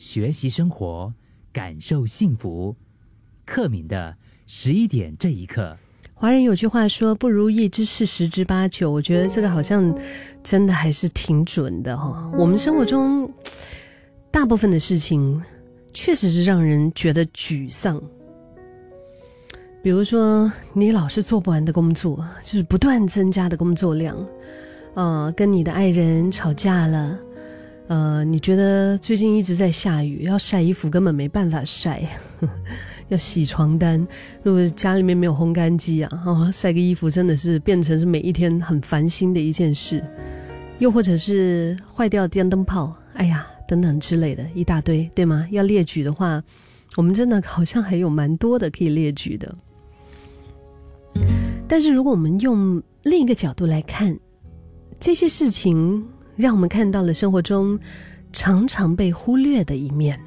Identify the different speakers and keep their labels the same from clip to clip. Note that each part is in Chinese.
Speaker 1: 学习生活，感受幸福。克敏的十一点这一刻，
Speaker 2: 华人有句话说：“不如意之事十之八九。”我觉得这个好像真的还是挺准的哈。我们生活中大部分的事情，确实是让人觉得沮丧。比如说，你老是做不完的工作，就是不断增加的工作量，呃，跟你的爱人吵架了。呃，你觉得最近一直在下雨，要晒衣服根本没办法晒，要洗床单，如果家里面没有烘干机啊，哦，晒个衣服真的是变成是每一天很烦心的一件事。又或者是坏掉电灯泡，哎呀，等等之类的一大堆，对吗？要列举的话，我们真的好像还有蛮多的可以列举的。但是如果我们用另一个角度来看这些事情。让我们看到了生活中常常被忽略的一面，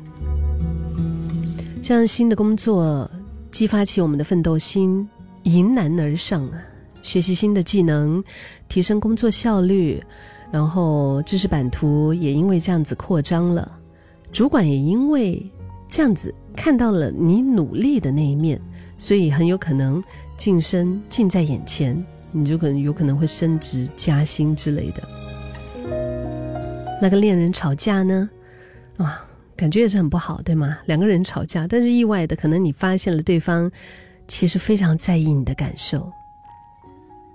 Speaker 2: 像新的工作激发起我们的奋斗心，迎难而上啊，学习新的技能，提升工作效率，然后知识版图也因为这样子扩张了，主管也因为这样子看到了你努力的那一面，所以很有可能晋升近在眼前，你就可能有可能会升职加薪之类的。那个恋人吵架呢，啊，感觉也是很不好，对吗？两个人吵架，但是意外的，可能你发现了对方其实非常在意你的感受。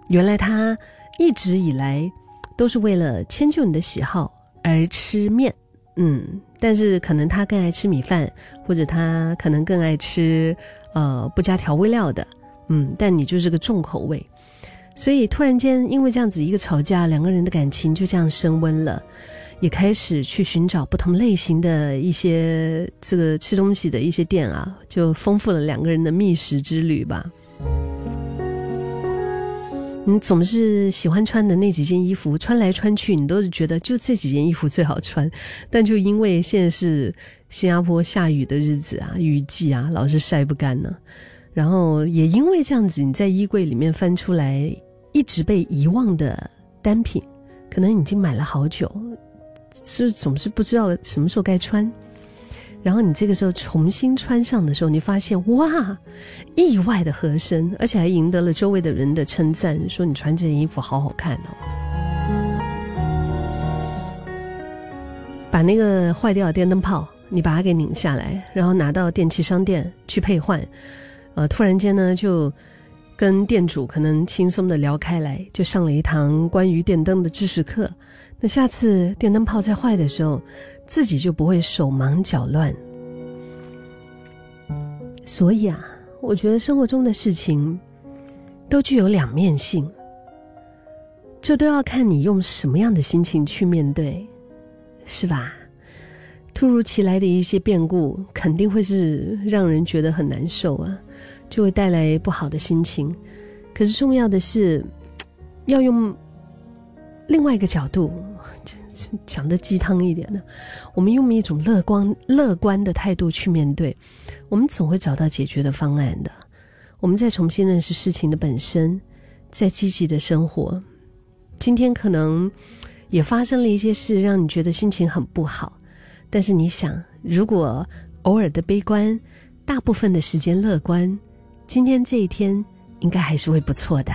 Speaker 2: 原来他一直以来都是为了迁就你的喜好而吃面，嗯，但是可能他更爱吃米饭，或者他可能更爱吃呃不加调味料的，嗯，但你就是个重口味，所以突然间因为这样子一个吵架，两个人的感情就这样升温了。也开始去寻找不同类型的一些这个吃东西的一些店啊，就丰富了两个人的觅食之旅吧。你总是喜欢穿的那几件衣服，穿来穿去，你都是觉得就这几件衣服最好穿。但就因为现在是新加坡下雨的日子啊，雨季啊，老是晒不干呢。然后也因为这样子，你在衣柜里面翻出来一直被遗忘的单品，可能已经买了好久。是总是不知道什么时候该穿，然后你这个时候重新穿上的时候，你发现哇，意外的合身，而且还赢得了周围的人的称赞，说你穿这件衣服好好看哦。把那个坏掉的电灯泡，你把它给拧下来，然后拿到电器商店去配换，呃，突然间呢，就跟店主可能轻松的聊开来，就上了一堂关于电灯的知识课。那下次电灯泡再坏的时候，自己就不会手忙脚乱。所以啊，我觉得生活中的事情都具有两面性，这都要看你用什么样的心情去面对，是吧？突如其来的一些变故，肯定会是让人觉得很难受啊，就会带来不好的心情。可是重要的是，要用。另外一个角度，讲的鸡汤一点的，我们用一种乐观乐观的态度去面对，我们总会找到解决的方案的。我们再重新认识事情的本身，再积极的生活。今天可能也发生了一些事，让你觉得心情很不好，但是你想，如果偶尔的悲观，大部分的时间乐观，今天这一天应该还是会不错的。